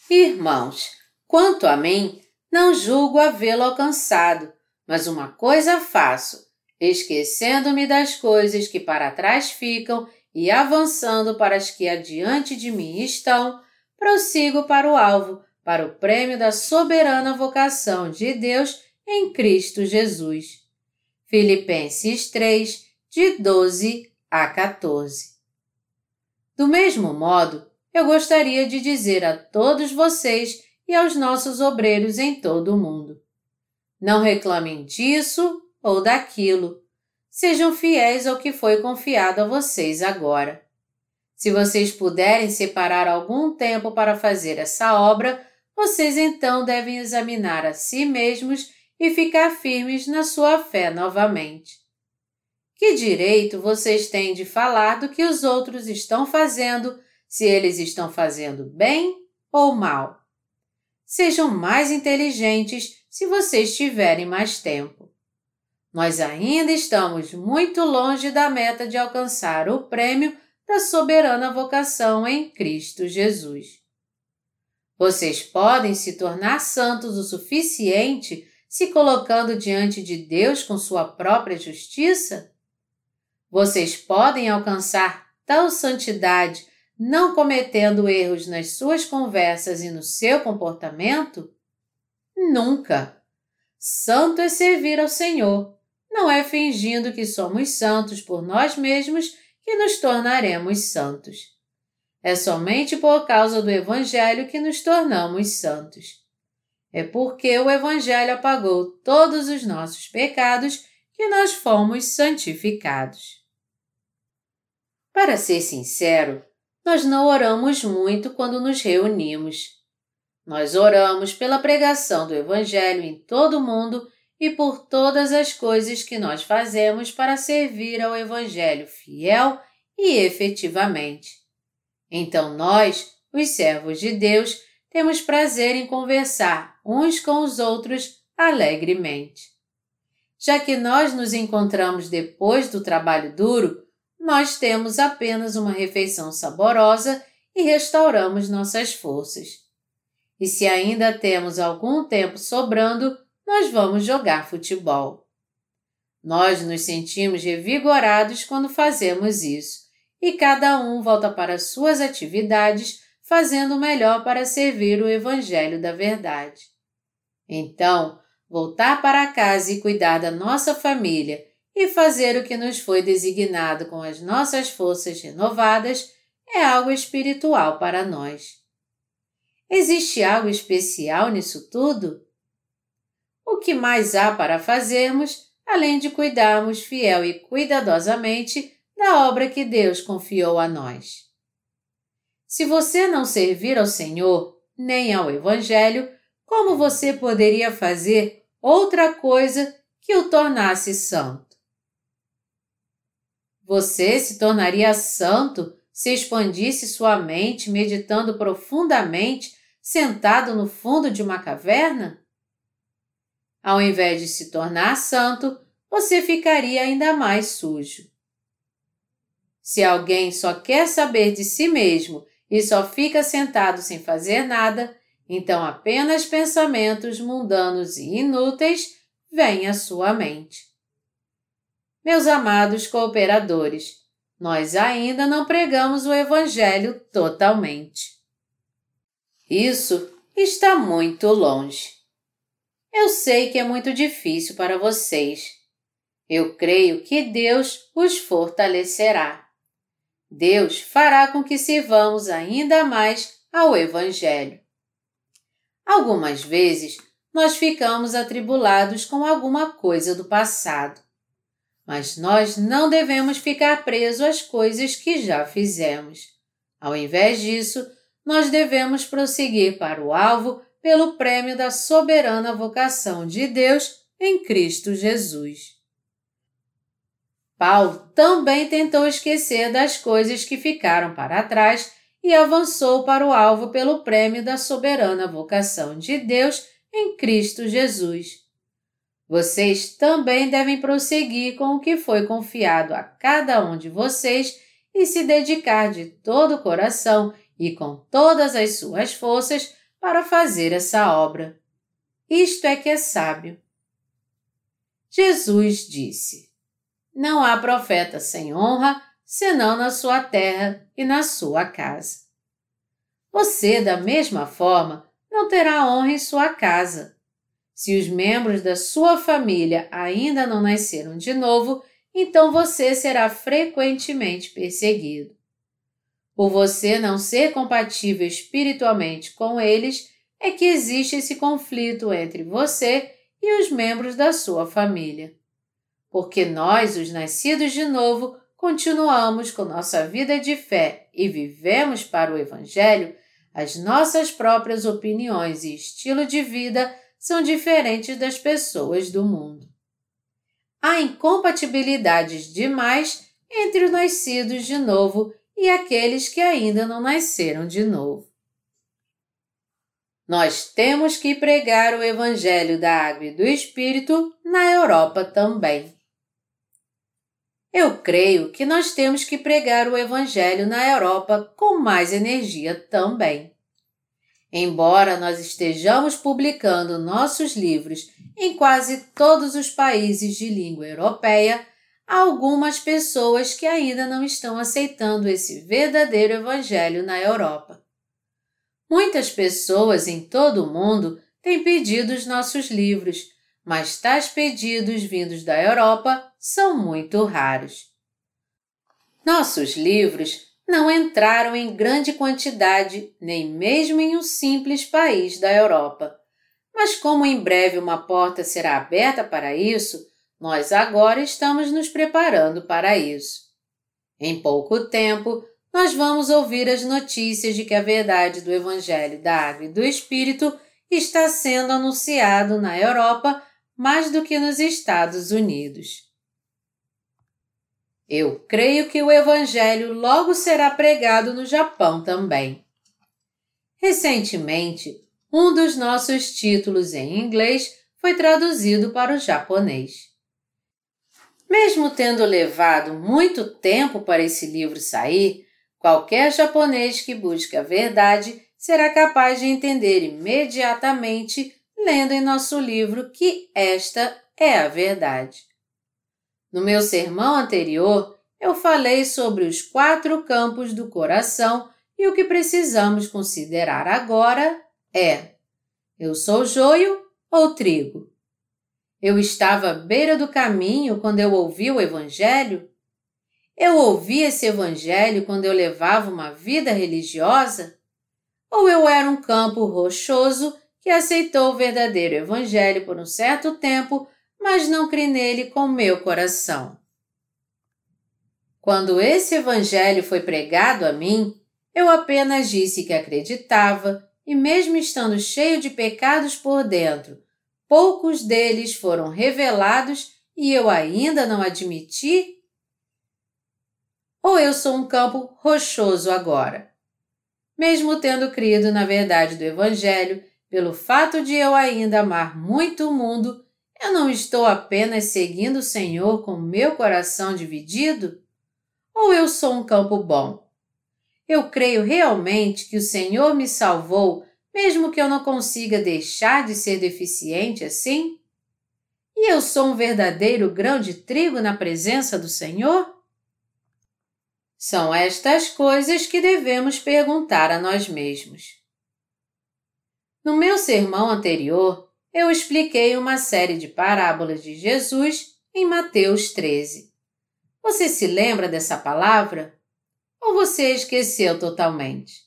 Irmãos, quanto a mim, não julgo havê-lo alcançado, mas uma coisa faço, esquecendo-me das coisas que para trás ficam e avançando para as que adiante de mim estão, prossigo para o alvo, para o prêmio da soberana vocação de Deus em Cristo Jesus. Filipenses 3, de 12 a 14. Do mesmo modo, eu gostaria de dizer a todos vocês e aos nossos obreiros em todo o mundo: não reclamem disso ou daquilo. Sejam fiéis ao que foi confiado a vocês agora. Se vocês puderem separar algum tempo para fazer essa obra, vocês então devem examinar a si mesmos e ficar firmes na sua fé novamente. Que direito vocês têm de falar do que os outros estão fazendo, se eles estão fazendo bem ou mal? Sejam mais inteligentes se vocês tiverem mais tempo. Nós ainda estamos muito longe da meta de alcançar o prêmio da soberana vocação em Cristo Jesus. Vocês podem se tornar santos o suficiente se colocando diante de Deus com sua própria justiça? Vocês podem alcançar tal santidade não cometendo erros nas suas conversas e no seu comportamento? Nunca! Santo é servir ao Senhor. Não é fingindo que somos santos por nós mesmos que nos tornaremos santos. É somente por causa do Evangelho que nos tornamos santos. É porque o Evangelho apagou todos os nossos pecados que nós fomos santificados. Para ser sincero, nós não oramos muito quando nos reunimos. Nós oramos pela pregação do Evangelho em todo o mundo e por todas as coisas que nós fazemos para servir ao Evangelho fiel e efetivamente. Então nós, os servos de Deus, temos prazer em conversar uns com os outros alegremente. Já que nós nos encontramos depois do trabalho duro, nós temos apenas uma refeição saborosa e restauramos nossas forças. E se ainda temos algum tempo sobrando, nós vamos jogar futebol. Nós nos sentimos revigorados quando fazemos isso, e cada um volta para suas atividades fazendo o melhor para servir o Evangelho da Verdade. Então, voltar para casa e cuidar da nossa família e fazer o que nos foi designado com as nossas forças renovadas é algo espiritual para nós. Existe algo especial nisso tudo? O que mais há para fazermos, além de cuidarmos fiel e cuidadosamente da obra que Deus confiou a nós? Se você não servir ao Senhor, nem ao Evangelho, como você poderia fazer outra coisa que o tornasse santo? Você se tornaria santo se expandisse sua mente meditando profundamente sentado no fundo de uma caverna? Ao invés de se tornar santo, você ficaria ainda mais sujo. Se alguém só quer saber de si mesmo e só fica sentado sem fazer nada, então apenas pensamentos mundanos e inúteis vêm à sua mente. Meus amados cooperadores, nós ainda não pregamos o Evangelho totalmente. Isso está muito longe. Eu sei que é muito difícil para vocês. Eu creio que Deus os fortalecerá. Deus fará com que sirvamos ainda mais ao Evangelho. Algumas vezes nós ficamos atribulados com alguma coisa do passado, mas nós não devemos ficar presos às coisas que já fizemos. Ao invés disso, nós devemos prosseguir para o alvo pelo prêmio da soberana vocação de Deus em Cristo Jesus. Paulo também tentou esquecer das coisas que ficaram para trás e avançou para o alvo pelo prêmio da soberana vocação de Deus em Cristo Jesus. Vocês também devem prosseguir com o que foi confiado a cada um de vocês e se dedicar de todo o coração e com todas as suas forças para fazer essa obra. Isto é que é sábio. Jesus disse: não há profeta sem honra, senão na sua terra e na sua casa. Você, da mesma forma, não terá honra em sua casa. Se os membros da sua família ainda não nasceram de novo, então você será frequentemente perseguido. Por você não ser compatível espiritualmente com eles, é que existe esse conflito entre você e os membros da sua família porque nós, os nascidos de novo, continuamos com nossa vida de fé e vivemos para o Evangelho, as nossas próprias opiniões e estilo de vida são diferentes das pessoas do mundo. Há incompatibilidades demais entre os nascidos de novo e aqueles que ainda não nasceram de novo. Nós temos que pregar o Evangelho da Água e do Espírito na Europa também. Eu creio que nós temos que pregar o Evangelho na Europa com mais energia também. Embora nós estejamos publicando nossos livros em quase todos os países de língua europeia, há algumas pessoas que ainda não estão aceitando esse verdadeiro Evangelho na Europa. Muitas pessoas em todo o mundo têm pedido os nossos livros, mas tais pedidos vindos da Europa são muito raros. Nossos livros não entraram em grande quantidade nem mesmo em um simples país da Europa. Mas, como em breve uma porta será aberta para isso, nós agora estamos nos preparando para isso. Em pouco tempo, nós vamos ouvir as notícias de que a verdade do Evangelho da Água e do Espírito está sendo anunciado na Europa mais do que nos Estados Unidos. Eu creio que o Evangelho logo será pregado no Japão também. Recentemente, um dos nossos títulos em inglês foi traduzido para o japonês. Mesmo tendo levado muito tempo para esse livro sair, qualquer japonês que busque a verdade será capaz de entender imediatamente, lendo em nosso livro, que esta é a verdade. No meu sermão anterior, eu falei sobre os quatro campos do coração e o que precisamos considerar agora é: eu sou joio ou trigo? Eu estava à beira do caminho quando eu ouvi o Evangelho? Eu ouvi esse Evangelho quando eu levava uma vida religiosa? Ou eu era um campo rochoso que aceitou o verdadeiro Evangelho por um certo tempo, mas não criei nele com meu coração? Quando esse Evangelho foi pregado a mim, eu apenas disse que acreditava e, mesmo estando cheio de pecados por dentro, poucos deles foram revelados e eu ainda não admiti? Ou eu sou um campo rochoso agora? Mesmo tendo crido na verdade do Evangelho, pelo fato de eu ainda amar muito o mundo, eu não estou apenas seguindo o Senhor com meu coração dividido? Ou eu sou um campo bom? Eu creio realmente que o Senhor me salvou, mesmo que eu não consiga deixar de ser deficiente assim? E eu sou um verdadeiro grão de trigo na presença do Senhor? São estas coisas que devemos perguntar a nós mesmos. No meu sermão anterior, eu expliquei uma série de parábolas de Jesus em Mateus 13. Você se lembra dessa palavra? ou você esqueceu totalmente?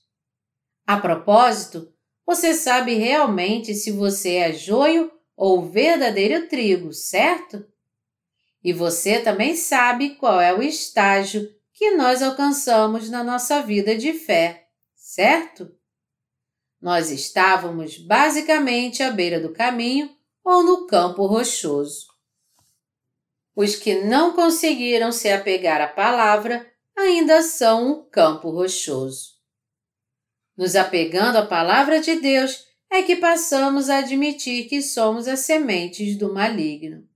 A propósito, você sabe realmente se você é joio ou verdadeiro trigo, certo? E você também sabe qual é o estágio que nós alcançamos na nossa vida de fé, certo? Nós estávamos basicamente à beira do caminho ou no campo rochoso. Os que não conseguiram se apegar à palavra ainda são um campo rochoso. Nos apegando à palavra de Deus, é que passamos a admitir que somos as sementes do maligno.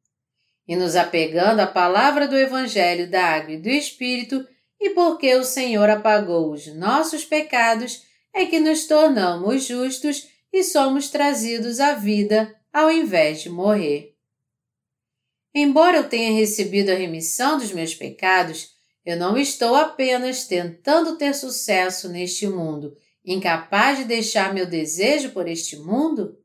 E nos apegando à palavra do Evangelho da Água e do Espírito, e porque o Senhor apagou os nossos pecados, é que nos tornamos justos e somos trazidos à vida ao invés de morrer. Embora eu tenha recebido a remissão dos meus pecados, eu não estou apenas tentando ter sucesso neste mundo, incapaz de deixar meu desejo por este mundo?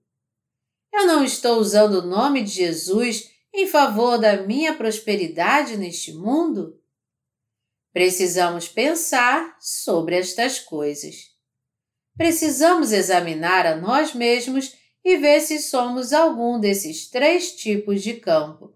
Eu não estou usando o nome de Jesus em favor da minha prosperidade neste mundo? Precisamos pensar sobre estas coisas. Precisamos examinar a nós mesmos e ver se somos algum desses três tipos de campo,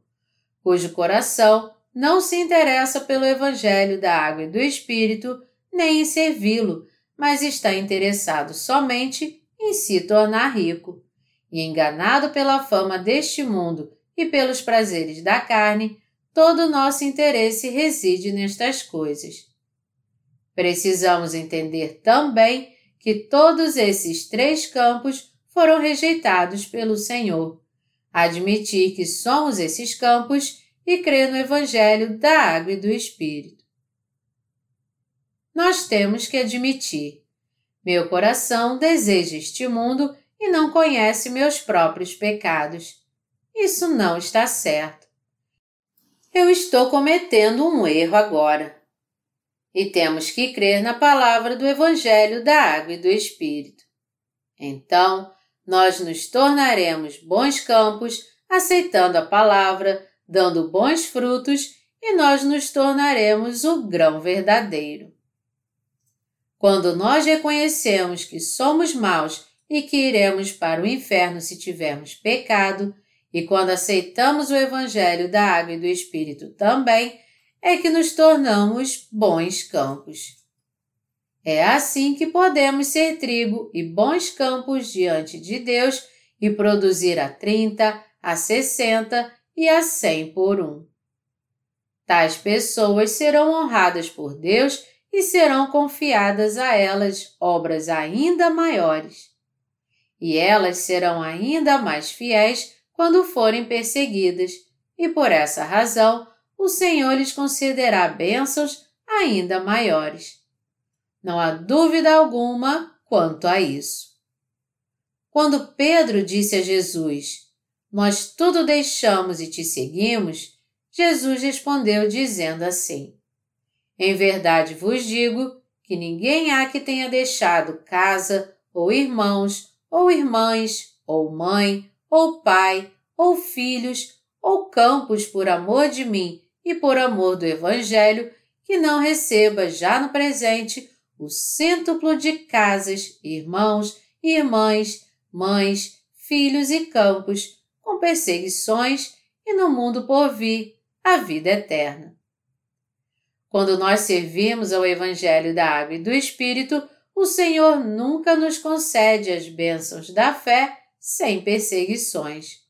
cujo coração não se interessa pelo Evangelho da Água e do Espírito, nem em servi-lo, mas está interessado somente em se tornar rico. E enganado pela fama deste mundo e pelos prazeres da carne, todo o nosso interesse reside nestas coisas. Precisamos entender também que todos esses três campos foram rejeitados pelo Senhor. Admitir que somos esses campos e crer no Evangelho da Água e do Espírito. Nós temos que admitir: meu coração deseja este mundo e não conhece meus próprios pecados. Isso não está certo. Eu estou cometendo um erro agora. E temos que crer na palavra do Evangelho da Água e do Espírito. Então, nós nos tornaremos bons campos, aceitando a palavra, dando bons frutos, e nós nos tornaremos o grão verdadeiro. Quando nós reconhecemos que somos maus e que iremos para o inferno se tivermos pecado, e quando aceitamos o Evangelho da Água e do Espírito também, é que nos tornamos bons campos. É assim que podemos ser trigo e bons campos diante de Deus e produzir a 30, a 60 e a 100 por um. Tais pessoas serão honradas por Deus e serão confiadas a elas obras ainda maiores. E elas serão ainda mais fiéis quando forem perseguidas, e por essa razão o Senhor lhes concederá bênçãos ainda maiores. Não há dúvida alguma quanto a isso. Quando Pedro disse a Jesus: Nós tudo deixamos e te seguimos, Jesus respondeu dizendo assim: Em verdade vos digo que ninguém há que tenha deixado casa, ou irmãos, ou irmãs, ou mãe, ou pai, ou filhos, ou campos por amor de mim e por amor do Evangelho, que não receba já no presente o cêntuplo de casas, irmãos, irmãs, mães, filhos e campos, com perseguições, e no mundo por vir a vida eterna. Quando nós servimos ao Evangelho da Água e do Espírito, o Senhor nunca nos concede as bênçãos da fé sem perseguições.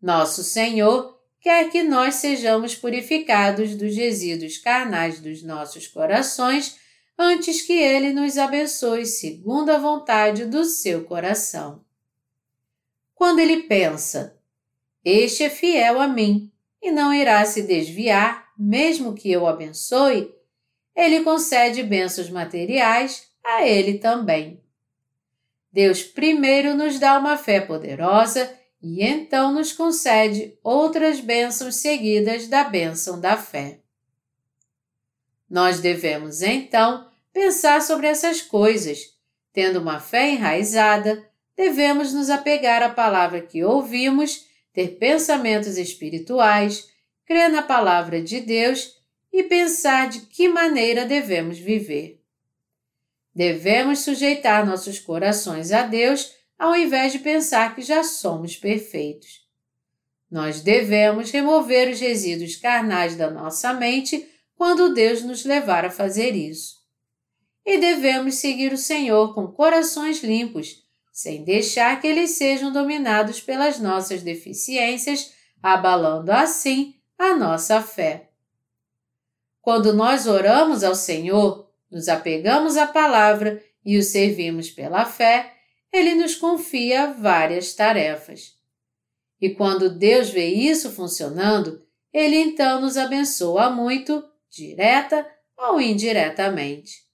Nosso Senhor quer que nós sejamos purificados dos resíduos carnais dos nossos corações antes que Ele nos abençoe segundo a vontade do seu coração. Quando ele pensa, Este é fiel a mim e não irá se desviar, mesmo que eu o abençoe, ele concede bênçãos materiais a ele também. Deus primeiro nos dá uma fé poderosa e então nos concede outras bênçãos seguidas da bênção da fé. Nós devemos então pensar sobre essas coisas. Tendo uma fé enraizada, devemos nos apegar à palavra que ouvimos, ter pensamentos espirituais, crer na palavra de Deus e pensar de que maneira devemos viver. Devemos sujeitar nossos corações a Deus ao invés de pensar que já somos perfeitos. Nós devemos remover os resíduos carnais da nossa mente quando Deus nos levar a fazer isso. E devemos seguir o Senhor com corações limpos, sem deixar que eles sejam dominados pelas nossas deficiências, abalando assim a nossa fé. Quando nós oramos ao Senhor, nos apegamos à palavra e o servimos pela fé, ele nos confia várias tarefas. E quando Deus vê isso funcionando, ele então nos abençoa muito, direta ou indiretamente.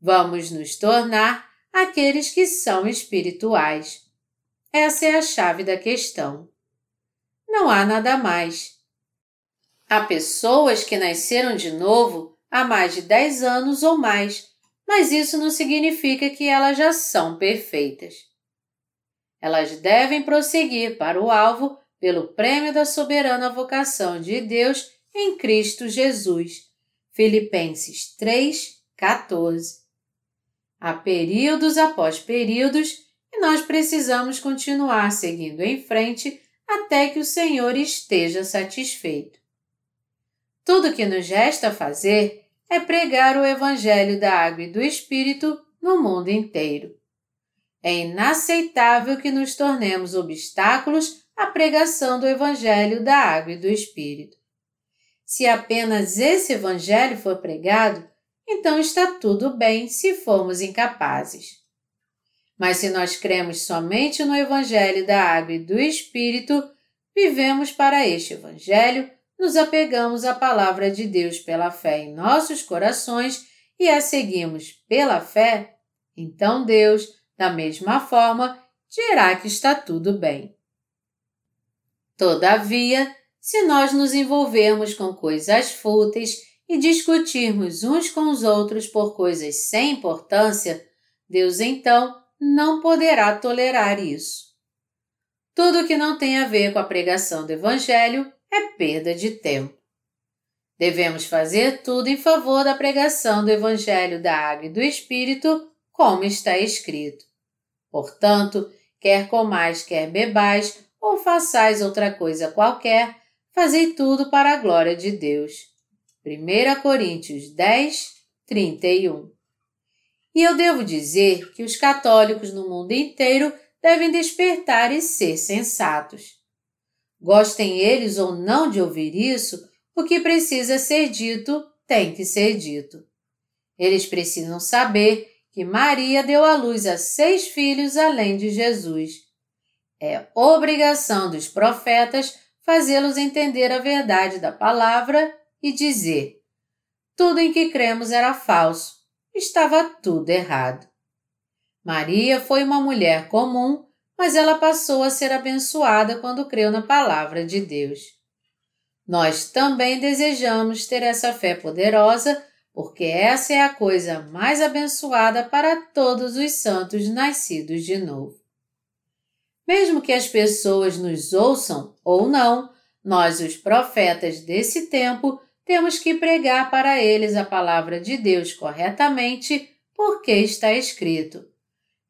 Vamos nos tornar aqueles que são espirituais. Essa é a chave da questão. Não há nada mais. Há pessoas que nasceram de novo há mais de 10 anos ou mais mas isso não significa que elas já são perfeitas. Elas devem prosseguir para o alvo pelo prêmio da soberana vocação de Deus em Cristo Jesus. Filipenses 3, 14. Há períodos após períodos e nós precisamos continuar seguindo em frente até que o Senhor esteja satisfeito. Tudo que nos resta fazer é pregar o Evangelho da Água e do Espírito no mundo inteiro. É inaceitável que nos tornemos obstáculos à pregação do Evangelho da Água e do Espírito. Se apenas esse Evangelho for pregado, então está tudo bem se formos incapazes. Mas se nós cremos somente no Evangelho da Água e do Espírito, vivemos para este Evangelho nos apegamos à palavra de Deus pela fé em nossos corações e a seguimos pela fé, então Deus, da mesma forma, dirá que está tudo bem. Todavia, se nós nos envolvermos com coisas fúteis e discutirmos uns com os outros por coisas sem importância, Deus então não poderá tolerar isso. Tudo que não tem a ver com a pregação do Evangelho é perda de tempo. Devemos fazer tudo em favor da pregação do Evangelho da Água e do Espírito, como está escrito. Portanto, quer comais, quer bebais, ou façais outra coisa qualquer, fazei tudo para a glória de Deus. 1 Coríntios 10, 31 E eu devo dizer que os católicos no mundo inteiro devem despertar e ser sensatos. Gostem eles ou não de ouvir isso, o que precisa ser dito tem que ser dito. Eles precisam saber que Maria deu à luz a seis filhos além de Jesus. É obrigação dos profetas fazê-los entender a verdade da palavra e dizer: tudo em que cremos era falso, estava tudo errado. Maria foi uma mulher comum, mas ela passou a ser abençoada quando creu na palavra de Deus. Nós também desejamos ter essa fé poderosa, porque essa é a coisa mais abençoada para todos os santos nascidos de novo. Mesmo que as pessoas nos ouçam ou não, nós, os profetas desse tempo, temos que pregar para eles a palavra de Deus corretamente, porque está escrito.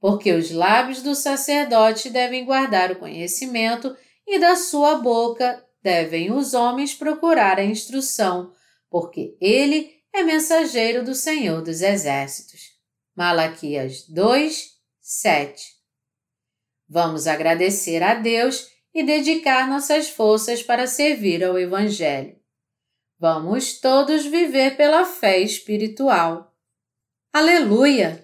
Porque os lábios do sacerdote devem guardar o conhecimento e da sua boca devem os homens procurar a instrução, porque ele é mensageiro do Senhor dos Exércitos. Malaquias 2, 7. Vamos agradecer a Deus e dedicar nossas forças para servir ao Evangelho. Vamos todos viver pela fé espiritual. Aleluia!